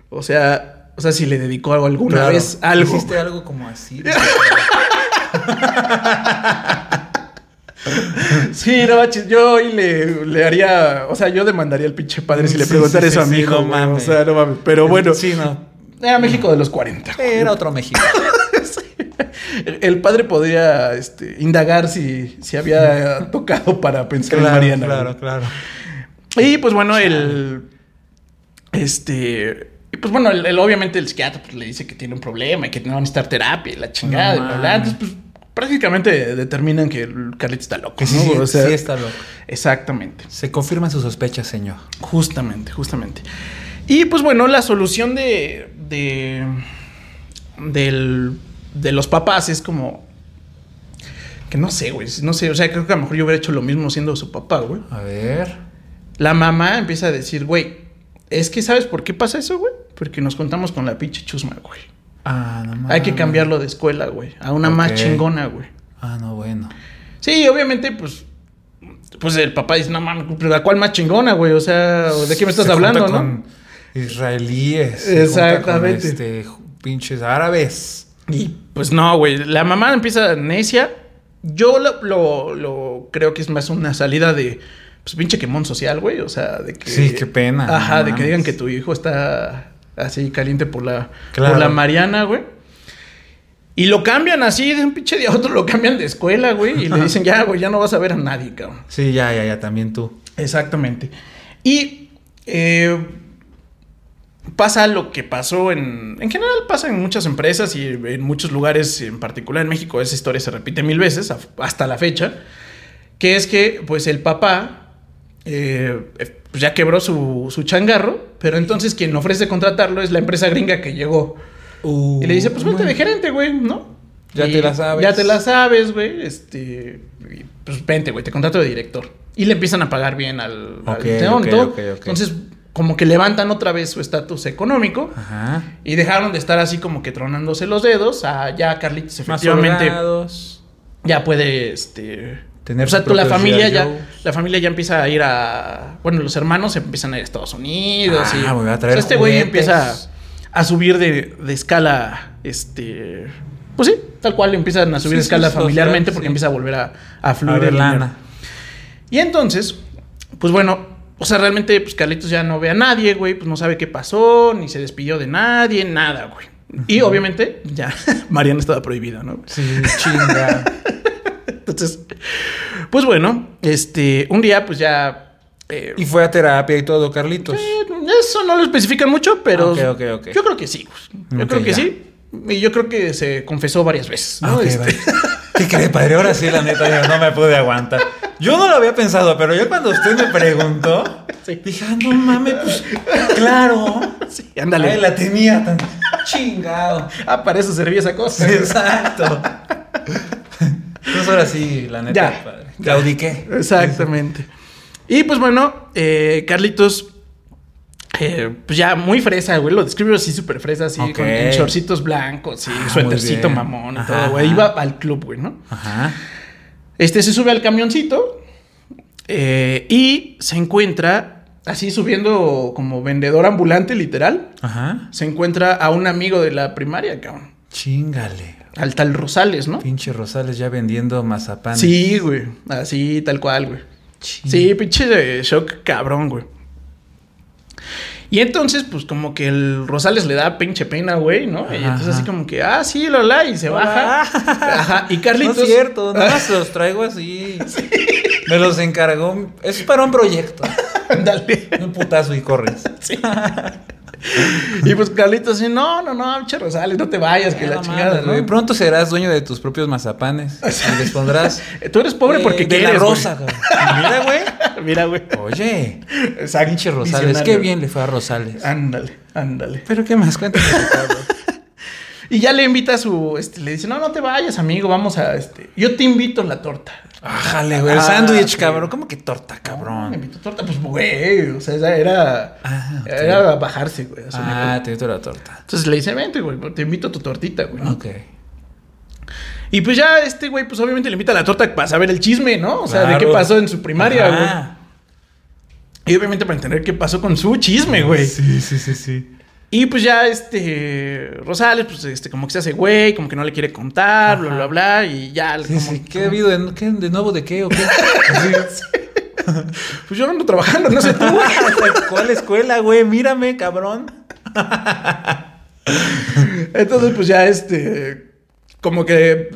O sea, o sea, si le dedicó algo alguna Claro. vez algo. Hiciste algo como así. Sí, no manches, yo hoy le, le haría, o sea, yo demandaría al pinche padre si le preguntara sí, eso a mi hijo, no mames. O sea, no mames. Pero bueno, Sí, no. Era México de los 40. Era otro México. (laughs) El padre podría este, indagar si, si había (laughs) tocado para pensar en Mariana. claro, claro. Y pues bueno, el. Este. Y pues bueno, el, el- obviamente el psiquiatra pues, le dice que tiene un problema y que no va a necesitar terapia y la chingada No y bla, bla. mames. Entonces, pues prácticamente determinan que el Carlito está loco. ¿no? sí, O sea, sí está loco. Exactamente. Se confirman sus sospechas, señor. Justamente, justamente. Y pues bueno, la solución de. De. del- de los papás es como. Que no sé, güey. No sé. O sea, creo que a lo mejor yo hubiera hecho lo mismo siendo su papá, güey. A ver. La mamá empieza a decir, güey, es que ¿sabes por qué pasa eso, güey? Porque nos contamos con la pinche chusma, güey. Ah, no mames. Hay que cambiarlo de escuela, güey. A una más chingona, güey. Ah, no, bueno. Sí, obviamente, pues. Pues el papá dice, no mames, ¿la cuál más chingona, güey? O sea, ¿de qué me estás Se hablando, no? Israelíes. Exactamente. Este, pinches árabes. Y pues no, güey. La mamá empieza necia. Yo lo, lo- lo creo que es más una salida de. Pues pinche quemón social, güey. O sea, de que. Sí, qué pena, Ajá, no de que digan que tu hijo está así caliente por la, Claro. por la Mariana, güey. Y lo cambian así de un pinche día a otro, lo cambian de escuela, güey. Y le dicen, ya, güey, ya no vas a ver a nadie, cabrón. Sí, ya, ya, ya, también tú. Exactamente. Y eh, pasa lo que pasó en... En general pasa en muchas empresas y en muchos lugares, en particular en México, esa historia se repite mil veces hasta la fecha, que es que pues el papá eh, eh, pues, ya quebró su, su changarro, pero entonces quien ofrece contratarlo es la empresa gringa que llegó. Y le dice, pues vete de gerente, güey, ¿no? Ya Y te la sabes. Ya te la sabes, güey. Este. Pues vente, güey, te contrato de director. Y le empiezan a pagar bien al, ok. Entonces, como que levantan otra vez su estatus económico. Ajá. Y dejaron de estar así como que tronándose los dedos. A ya Carlitos efectivamente ya puede este Tener o sea, tú, la familia ya la familia ya empieza a ir a bueno, los hermanos empiezan a ir a Estados Unidos Ah, y a o traer sea, este güey empieza a subir de, de escala este pues sí, tal cual empiezan a subir Sí, de escala sí, familiarmente social, porque sí. empieza a volver a, a fluir A ver, el lana. Y entonces, pues bueno, o sea, realmente, pues Carlitos ya no ve a nadie, güey, pues no sabe qué pasó, ni se despidió de nadie, nada, güey. Y obviamente, ya, (laughs) Mariana estaba prohibida, ¿no? Sí, chinga. (laughs) Entonces, pues bueno, este, un día, pues ya. eh, y fue a terapia y todo, Carlitos. eh, eso no lo especifican mucho, pero. Ok, ok, ok. Yo creo que sí, güey. Yo creo que ya. sí. Y yo creo que se confesó varias veces, ¿no? Este, vale. ¿Qué cree, padre? Ahora sí, la neta, yo no me pude aguantar. Yo no lo había pensado, pero yo cuando usted me preguntó, (laughs) Sí. dije, ah, no mames, pues claro. Sí, ándale. La tenía tan chingado. Ah, para eso servía esa cosa. Sí, exacto. Entonces ahora sí, la neta, Ya. padre. Claudiqué. Exactamente. Y pues bueno, eh, Carlitos, eh, pues ya muy fresa, güey. Lo describo así súper fresa, así, con shortcitos blancos, sí, Ah, suétercito mamón y Ajá, todo, güey. Iba al club, güey, ¿no? Ajá. Este se sube al camioncito eh, y se encuentra, así subiendo como vendedor ambulante, literal. Ajá. Se encuentra a un amigo de la primaria, cabrón. Chingale. Al tal Rosales, ¿no? Pinche Rosales ya vendiendo mazapán. Sí, güey. Así, tal cual, güey. Sí, pinche shock cabrón, güey. Y entonces, pues como que el Rosales le da pinche pena, güey, ¿no? Y entonces así como que, ah, sí, la la, y se baja. Ajá. Y Carlitos. No es cierto, nada más (laughs) los traigo así. Me los encargó. Es para un proyecto. (laughs) Ándale. Un putazo y corres. Sí. (laughs) (laughs) y pues Carlitos así, no, no, no, pinche Rosales, no te vayas, que Eh, la no chingada, ¿no? güey. Pronto serás dueño de tus propios mazapanes. (laughs) Y les pondrás. (laughs) Tú eres pobre eh, porque de quieres, la rosa, güey. Mira, güey. Mira, güey. Oye. Exacto. Pinche Rosales. Visionario. Qué bien le fue a Rosales. Ándale, ándale. Pero qué más cuéntame. Y ya le invita a su, este, le dice, no, no te vayas, amigo, vamos a, este, yo te invito a la torta. Ájale, güey. El Ah, sándwich, cabrón. ¿Cómo que torta, Me cabrón? invitó a torta, pues, güey, o sea, era, Ah, era bajarse, güey. Ah, te invito a la torta. Entonces le dice, vente, güey, te invito a tu tortita, güey. ¿no? Ok. Y pues ya este güey, pues obviamente le invita a la torta para saber el chisme, ¿no? O sea, de qué pasó en su primaria, güey. Y obviamente para entender qué pasó con su chisme, güey. Sí, sí, sí, sí. Y pues ya este Rosales, pues este, como que se hace güey, como que no le quiere contar, bla, Ajá. bla, bla. Y ya, Sí, como, sí. ¿Qué ha habido de, qué, de nuevo de qué o qué? (laughs) Pues yo ando trabajando, no sé tú. (laughs) ¿Cuál escuela, güey? Mírame, cabrón. Entonces, pues ya este. Como que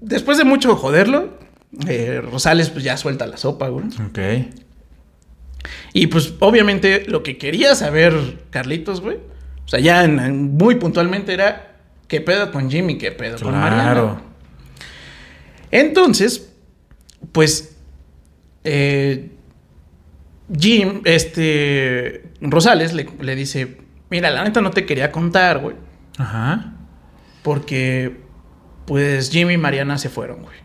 después de mucho joderlo, eh, Rosales, pues ya suelta la sopa, güey. Ok. Y pues obviamente lo que quería saber Carlitos, güey. O sea, ya en- en- muy puntualmente era qué pedo con Jimmy, qué pedo con Mariana. Entonces, pues. eh, Jim, este. Rosales le, le dice: Mira, la neta no te quería contar, güey. Ajá. Porque. Pues Jimmy y Mariana se fueron, güey.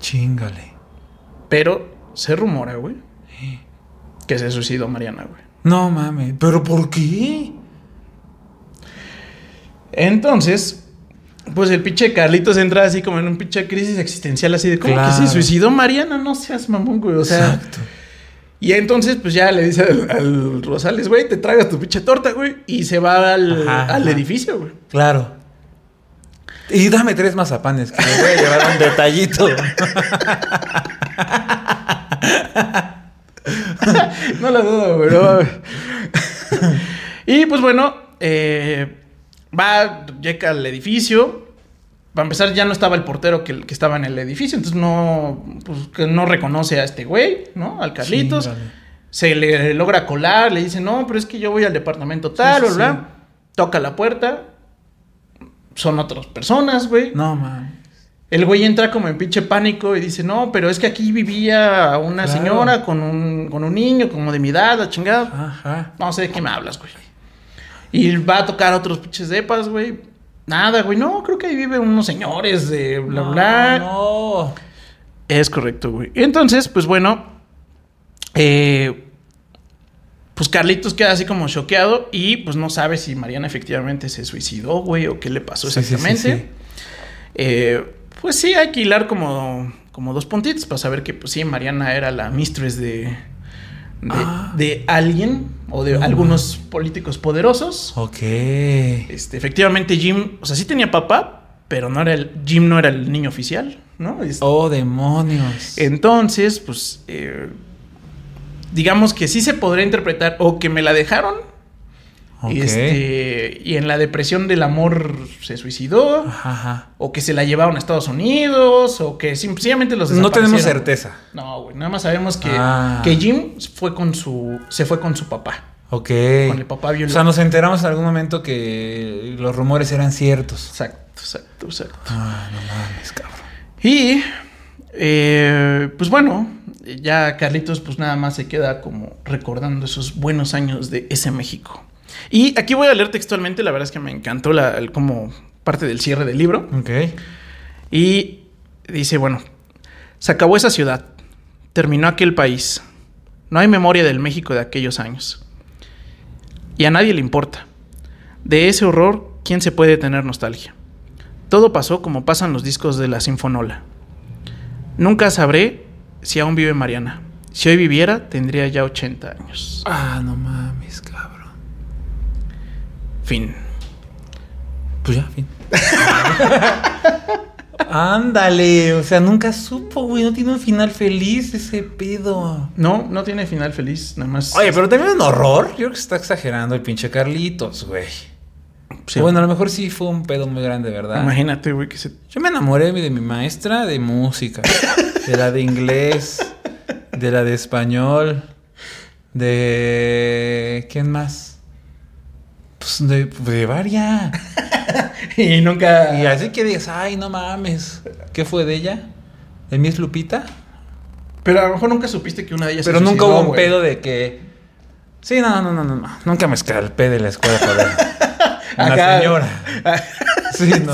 Chingale. Pero se rumora, güey. Que se suicidó Mariana, güey. No mames. ¿Pero por qué? Entonces, pues el pinche Carlitos entra así como en un pinche crisis existencial, así de ¿cómo Claro. que se suicidó Mariana? No seas mamón, güey. O sea. Exacto. Y entonces, pues ya le dice al, al Rosales, güey, te tragas tu pinche torta, güey. Y se va al, Ajá, al ajá. edificio, güey. Claro. Y dame tres mazapanes, que me voy a llevar un detallito. (laughs) No lo dudo, güey. no. y pues bueno, eh, va, llega al edificio. Para empezar, ya no estaba el portero que, que estaba en el edificio, entonces no, pues, que no reconoce a este güey, ¿no? Al Carlitos. Se le logra colar, le dice, no, pero es que yo voy al departamento tal, Sí, sí, bla, bla. Toca la puerta. Son otras personas, güey. No mames. El güey entra como en pinche pánico y dice, no, pero es que aquí vivía una Claro. señora con un, con un niño como de mi edad, la chingada. Ajá. No sé de qué me hablas, güey. Y va a tocar otros pinches depas, güey. Nada, güey. No, creo que ahí viven unos señores de bla, No, bla. No. Es correcto, güey. Entonces, pues bueno, eh, pues Carlitos queda así como choqueado y pues no sabe si Mariana efectivamente se suicidó, güey, o qué le pasó Sí, sí, sí, exactamente. sí. Eh, pues sí, hay que hilar como, como dos puntitos para saber que, pues sí, Mariana era la mistress de, de, Ah. de alguien o de No, algunos políticos poderosos. Ok. Este, efectivamente, Jim, o sea, sí tenía papá, pero no era el, Jim no era el niño oficial, ¿no? Este, Oh, demonios. entonces, pues, eh, digamos que sí se podría interpretar o que me la dejaron. Ok. Este, y en la depresión del amor se suicidó. Ajá, ajá. O que se la llevaron a Estados Unidos. O que simplemente los No tenemos certeza. No, güey. Nada más sabemos que, Ah. que Jim fue con su, se fue con su papá. Ok. Con el papá O violento. sea, nos enteramos en algún momento que los rumores eran ciertos. Exacto, exacto, exacto. Ah, no mames, cabrón. Y eh, pues bueno, ya Carlitos pues nada más se queda como recordando esos buenos años de ese México. Y aquí voy a leer textualmente, la verdad es que me encantó la, el- como parte del cierre del libro. Ok. Y dice, bueno, se acabó esa ciudad, terminó aquel país, no hay memoria del México de aquellos años. Y a nadie le importa. De ese horror, ¿quién se puede tener nostalgia? Todo pasó como pasan los discos de la Sinfonola. Nunca sabré si aún vive Mariana. Si hoy viviera, tendría ya 80 años. Ah, no mames. Fin. Pues ya, fin. (laughs) Ándale, o sea, nunca supo, güey. No tiene un final feliz ese pedo. No, no tiene final feliz, nada más. Oye, pero también un horror. Yo creo que se está exagerando el pinche Carlitos, güey. Sí. Bueno, a lo mejor sí fue un pedo muy grande, ¿verdad? imagínate, güey, que se Yo me enamoré de mi maestra de música, (laughs) de la de inglés, de la de español, de... ¿Quién más? Pues de, de varias. (laughs) y nunca. Y así que digas, ay, no mames. ¿Qué fue de ella? ¿De Miss Lupita? Pero a lo mejor nunca supiste que una de ellas Pero se nunca suicidó, hubo un güey. pedo de que... Sí, no, no, no, no, no. Nunca me escalpé de la escuela. (laughs) Una Acá- señora. (laughs) Sí, no.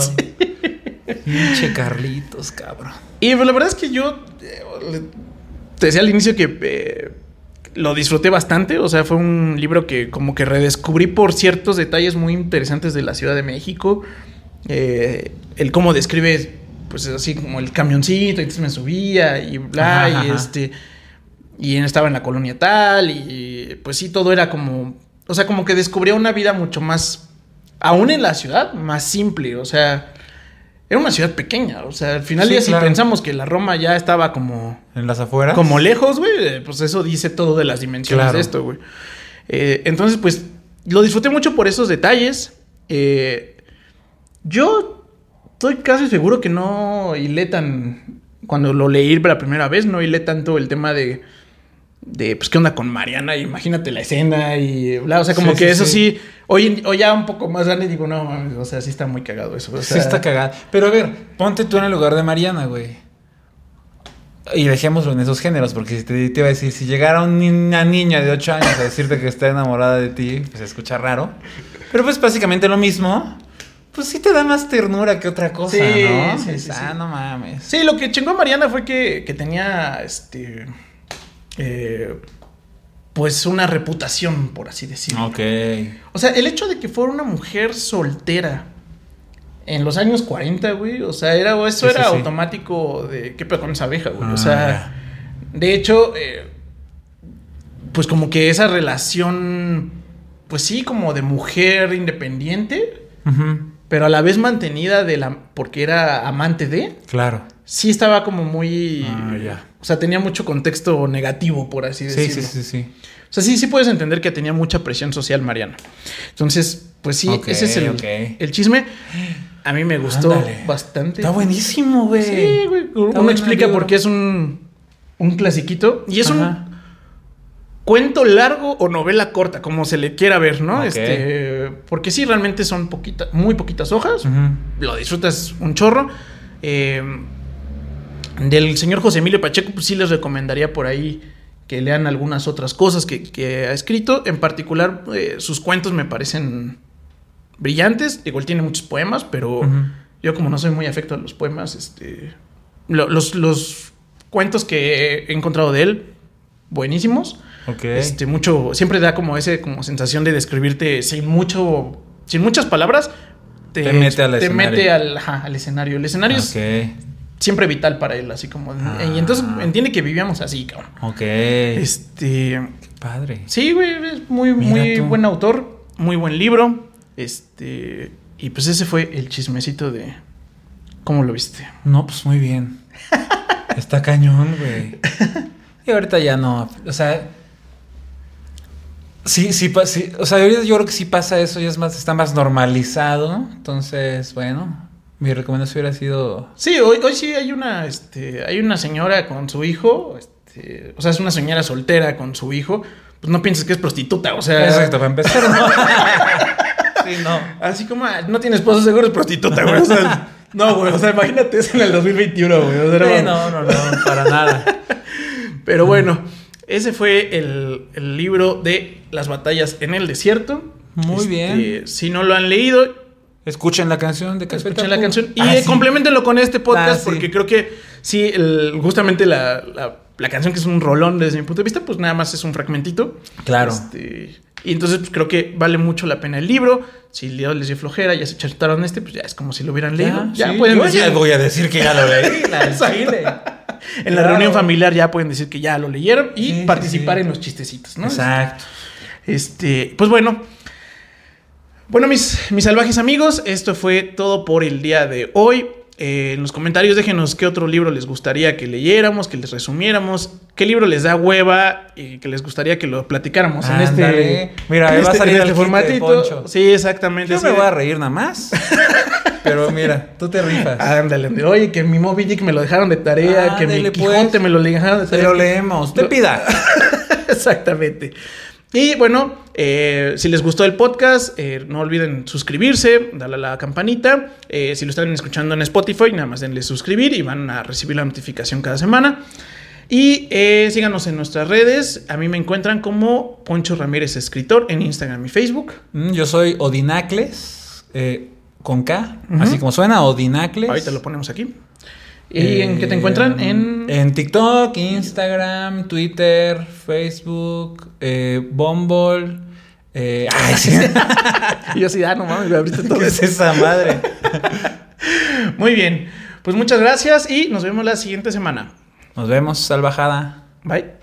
Pinche Carlitos, cabrón. Y pues, la verdad es que yo eh, le- te decía al inicio que eh, lo disfruté bastante. O sea, fue un libro que como que redescubrí por ciertos detalles muy interesantes de la Ciudad de México. Eh, el cómo describe, pues así como el camioncito, entonces me subía y bla, Ajá, y ajá. este. Y estaba en la colonia tal, y pues sí, todo era como. O sea, como que descubría una vida mucho más. Aún en la ciudad, más simple. O sea, era una ciudad pequeña. O sea, al final Sí, ya si pensamos que la Roma ya estaba como. ¿En las afueras? Como lejos, güey. Pues eso dice todo de las dimensiones Claro. de esto, güey. Eh, entonces, pues, lo disfruté mucho por esos detalles. Eh, yo estoy casi seguro que no hilé tan. Cuando lo leí la primera vez, no hilé tanto el tema de. De, pues, ¿qué onda con Mariana? Imagínate la escena y bla. O sea, como Sí, que sí, eso sí. sí. Hoy, hoy ya un poco más grande digo, no mames, o sea, sí está muy cagado eso. O Sí está cagada. Pero a ver, ponte tú en el lugar de Mariana, güey. Y dejémoslo en esos géneros, porque te, te iba a decir, si llegara una niña de 8 años a decirte que está enamorada de ti, pues se escucha raro. Pero pues básicamente lo mismo. Pues sí te da más ternura que otra cosa, Sí, ¿no? sí, sí, ah, sí. no mames. Sí, lo que chingó a Mariana fue que, que tenía este. Eh, pues una reputación, por así decirlo. Ok. O sea, el hecho de que fuera una mujer soltera en los años 40, güey. O sea, era, eso Sí, era sí. automático de qué pedo con esa abeja, güey. Ah, o sea, de hecho, eh, pues como que esa relación, pues sí, como de mujer independiente, pero a la vez mantenida de la. porque era amante de Claro. Sí estaba como muy. Ah, ya. O sea, tenía mucho contexto negativo, por así Sí, decirlo. sí, sí, sí. O sea, sí, sí puedes entender que tenía mucha presión social Mariana. Entonces, pues sí, ese es el, el chisme. A mí me gustó Ándale. bastante. Está buenísimo, güey. Sí, güey. Uno explica por qué es un, un clasiquito. Y es Ajá. un cuento largo o novela corta, como se le quiera ver, ¿no? Este, porque sí, realmente son poquitas, muy poquitas hojas lo disfrutas un chorro. Eh, del señor José Emilio Pacheco, pues sí les recomendaría por ahí que lean algunas otras cosas que, que ha escrito. En particular, eh, sus cuentos me parecen brillantes. Igual tiene muchos poemas, pero yo como no soy muy afecto a los poemas, este, lo- los, los cuentos que he encontrado de él, buenísimos. Ok. Este, mucho, siempre da como ese como sensación de describirte sin mucho, sin muchas palabras. Te mete al te escenario. mete al, ajá, al escenario. El escenario es. Siempre vital para él, así como. Ah. Y entonces entiende que vivíamos así, cabrón. Ok. Este. Padre. Sí, güey, es muy, Mira muy tú. buen autor, muy buen libro. Este. Y pues ese fue el chismecito de. ¿Cómo lo viste? No, pues muy bien. (laughs) Está cañón, güey. Y ahorita ya no. O sea. Sí, sí, sí. O sea, yo creo que sí pasa eso, ya es más, está más normalizado. Entonces, bueno, mi recomendación hubiera sido. Sí, hoy, hoy sí hay una, este, hay una señora con su hijo, este, o sea, es una señora soltera con su hijo, pues no pienses que es prostituta, o sea, Exacto, para empezar, ¿no? (laughs) sí, no. así como ah, no tiene esposo seguro es prostituta, güey, o sea, No, güey, o sea, imagínate eso en el 2021, güey. O sea, Eh, no, no, no, para nada. Pero bueno, ese fue el, el libro de las batallas en el desierto. Muy Este, bien. Si no lo han leído, Escuchen la canción de Café escuchen la canción y Ah, eh, sí. complementenlo con este podcast Ah, sí. porque creo que sí, el- justamente la, la- la canción que es un rolón desde mi punto de vista, pues nada más es un fragmentito. Claro. Este, y entonces pues, creo que vale mucho la pena el libro. Si les dio flojera, ya se chartaron este, pues ya es como si lo hubieran leído. Ya, sí. pueden Yo decir. ya voy a decir que ya lo leí. (laughs) la. En la reunión familiar ya pueden decir que ya lo leyeron y participar en los chistecitos, ¿no? Exacto. Este, pues bueno. Bueno, mis, mis salvajes amigos, esto fue todo por el día de hoy. Eh, en los comentarios déjenos qué otro libro les gustaría que leyéramos, que les resumiéramos, qué libro les da hueva y que les gustaría que lo platicáramos en este. Mira, en va a este- salir en el este de Poncho. Sí, exactamente. Yo sí. me voy a reír nada más. (laughs) Pero mira, tú te rifas. Ándale, oye, que mi Moby Dick me lo dejaron de tarea, que mi pues. Quijote me lo dejaron de Te tarea. lo leemos. Te pida. (laughs) Exactamente. Y bueno, eh, si les gustó el podcast, eh, no olviden suscribirse, darle a la campanita. Eh, si lo están escuchando en Spotify, nada más denle suscribir y van a recibir la notificación cada semana. Y síganos en nuestras redes. A mí me encuentran como Poncho Ramírez Escritor en Instagram y Facebook. Mm, Yo soy Odinacles. con K. Así como suena, Odinacles. Ahorita lo ponemos aquí. ¿Y en qué te encuentran? En... En TikTok, Instagram, Twitter, Facebook, eh, Bumble. eh, ay, (laughs) sí. Y yo así, ah, no mames, me abriste todo ¿Qué es esa madre? (laughs) Muy bien. Pues muchas gracias y nos vemos la siguiente semana. Nos vemos, salvajada. Bye.